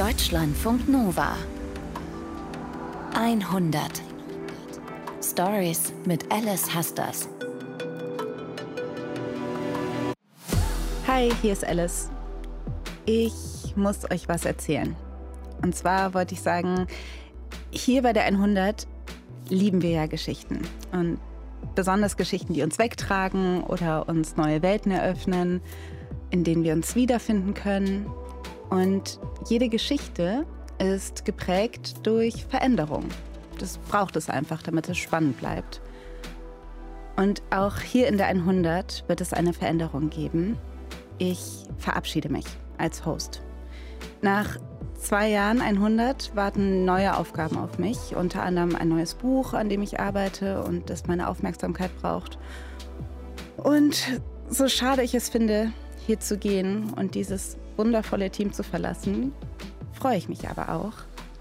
Deutschlandfunk Nova 100 Stories mit Alice Hasters. Hi, hier ist Alice. Ich muss euch was erzählen. Und zwar wollte ich sagen, hier bei der 100 lieben wir ja Geschichten. Und besonders Geschichten, die uns wegtragen oder uns neue Welten eröffnen, in denen wir uns wiederfinden können. Und jede Geschichte ist geprägt durch Veränderung. Das braucht es einfach, damit es spannend bleibt. Und auch hier in der 100 wird es eine Veränderung geben. Ich verabschiede mich als Host. Nach zwei Jahren 100 warten neue Aufgaben auf mich, unter anderem ein neues Buch, an dem ich arbeite und das meine Aufmerksamkeit braucht. Und so schade ich es finde, hier zu gehen und dieses wundervolle Team zu verlassen, freue ich mich aber auch,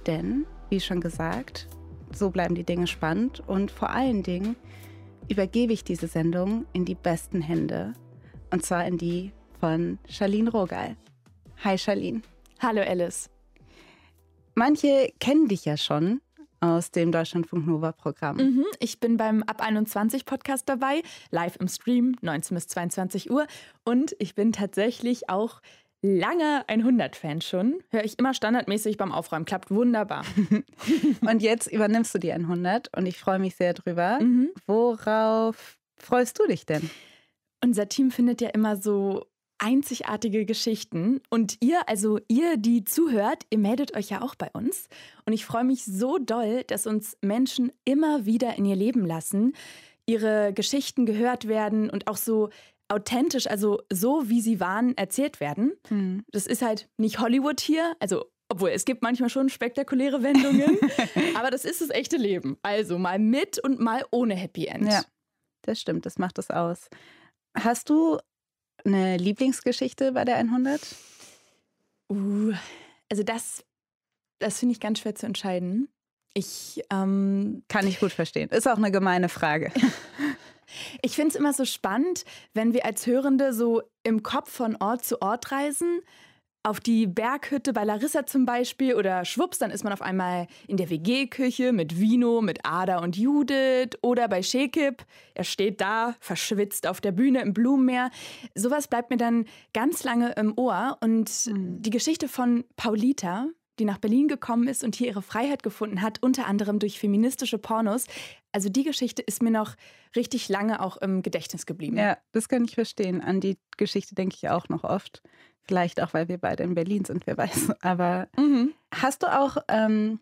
denn, wie schon gesagt, so bleiben die Dinge spannend und vor allen Dingen übergebe ich diese Sendung in die besten Hände und zwar in die von Charlene Rogal. Hi Charlene. Hallo Alice. Manche kennen dich ja schon aus dem Deutschlandfunk Nova Programm. Mhm, ich bin beim Ab 21 Podcast dabei, live im Stream, 19 bis 22 Uhr. Und ich bin tatsächlich auch lange 100-Fan schon. Höre ich immer standardmäßig beim Aufräumen. Klappt wunderbar. und jetzt übernimmst du die 100 und ich freue mich sehr drüber. Mhm. Worauf freust du dich denn? Unser Team findet ja immer so einzigartige Geschichten. Und ihr, also ihr, die zuhört, ihr meldet euch ja auch bei uns. Und ich freue mich so doll, dass uns Menschen immer wieder in ihr Leben lassen, ihre Geschichten gehört werden und auch so authentisch, also so wie sie waren, erzählt werden. Mhm. Das ist halt nicht Hollywood hier, also obwohl es gibt manchmal schon spektakuläre Wendungen, aber das ist das echte Leben. Also mal mit und mal ohne Happy End. Ja, das stimmt, das macht es aus. Hast du eine Lieblingsgeschichte bei der 100? Uh, also das, das finde ich ganz schwer zu entscheiden. Ich ähm, kann ich gut verstehen. Ist auch eine gemeine Frage. ich finde es immer so spannend, wenn wir als Hörende so im Kopf von Ort zu Ort reisen auf die Berghütte bei Larissa zum Beispiel oder schwupps, dann ist man auf einmal in der WG-Küche mit Vino, mit Ada und Judith oder bei Shekip. Er steht da, verschwitzt auf der Bühne im Blumenmeer. Sowas bleibt mir dann ganz lange im Ohr. Und mhm. die Geschichte von Paulita, die nach Berlin gekommen ist und hier ihre Freiheit gefunden hat, unter anderem durch feministische Pornos. Also die Geschichte ist mir noch richtig lange auch im Gedächtnis geblieben. Ja, das kann ich verstehen. An die Geschichte denke ich auch noch oft. Vielleicht auch, weil wir beide in Berlin sind, wer weiß. Aber mhm. hast du auch, ähm,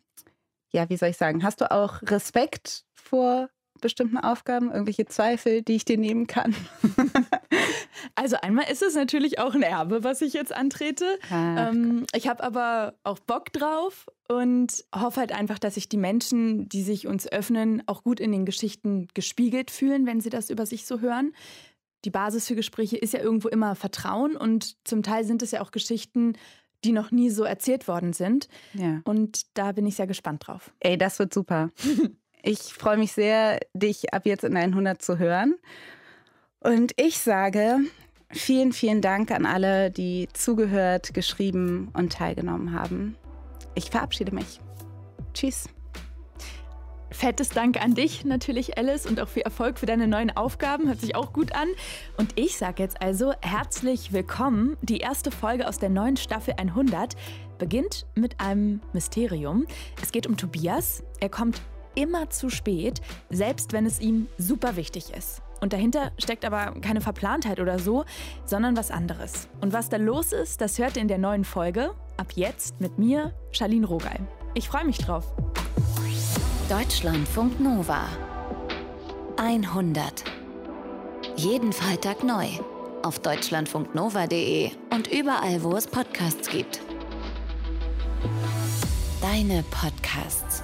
ja, wie soll ich sagen, hast du auch Respekt vor bestimmten Aufgaben, irgendwelche Zweifel, die ich dir nehmen kann? also einmal ist es natürlich auch ein Erbe, was ich jetzt antrete. ähm, ich habe aber auch Bock drauf und hoffe halt einfach, dass sich die Menschen, die sich uns öffnen, auch gut in den Geschichten gespiegelt fühlen, wenn sie das über sich so hören die Basis für Gespräche ist ja irgendwo immer Vertrauen und zum Teil sind es ja auch Geschichten, die noch nie so erzählt worden sind. Ja. Und da bin ich sehr gespannt drauf. Ey, das wird super. ich freue mich sehr, dich ab jetzt in 100 zu hören. Und ich sage vielen, vielen Dank an alle, die zugehört, geschrieben und teilgenommen haben. Ich verabschiede mich. Tschüss. Fettes Dank an dich natürlich, Alice, und auch viel Erfolg für deine neuen Aufgaben. Hört sich auch gut an. Und ich sage jetzt also herzlich willkommen. Die erste Folge aus der neuen Staffel 100 beginnt mit einem Mysterium. Es geht um Tobias. Er kommt immer zu spät, selbst wenn es ihm super wichtig ist. Und dahinter steckt aber keine Verplantheit oder so, sondern was anderes. Und was da los ist, das hört ihr in der neuen Folge. Ab jetzt mit mir, Charlene Rogal. Ich freue mich drauf. Deutschlandfunk Nova 100. Jeden Freitag neu auf deutschlandfunknova.de und überall, wo es Podcasts gibt. Deine Podcasts.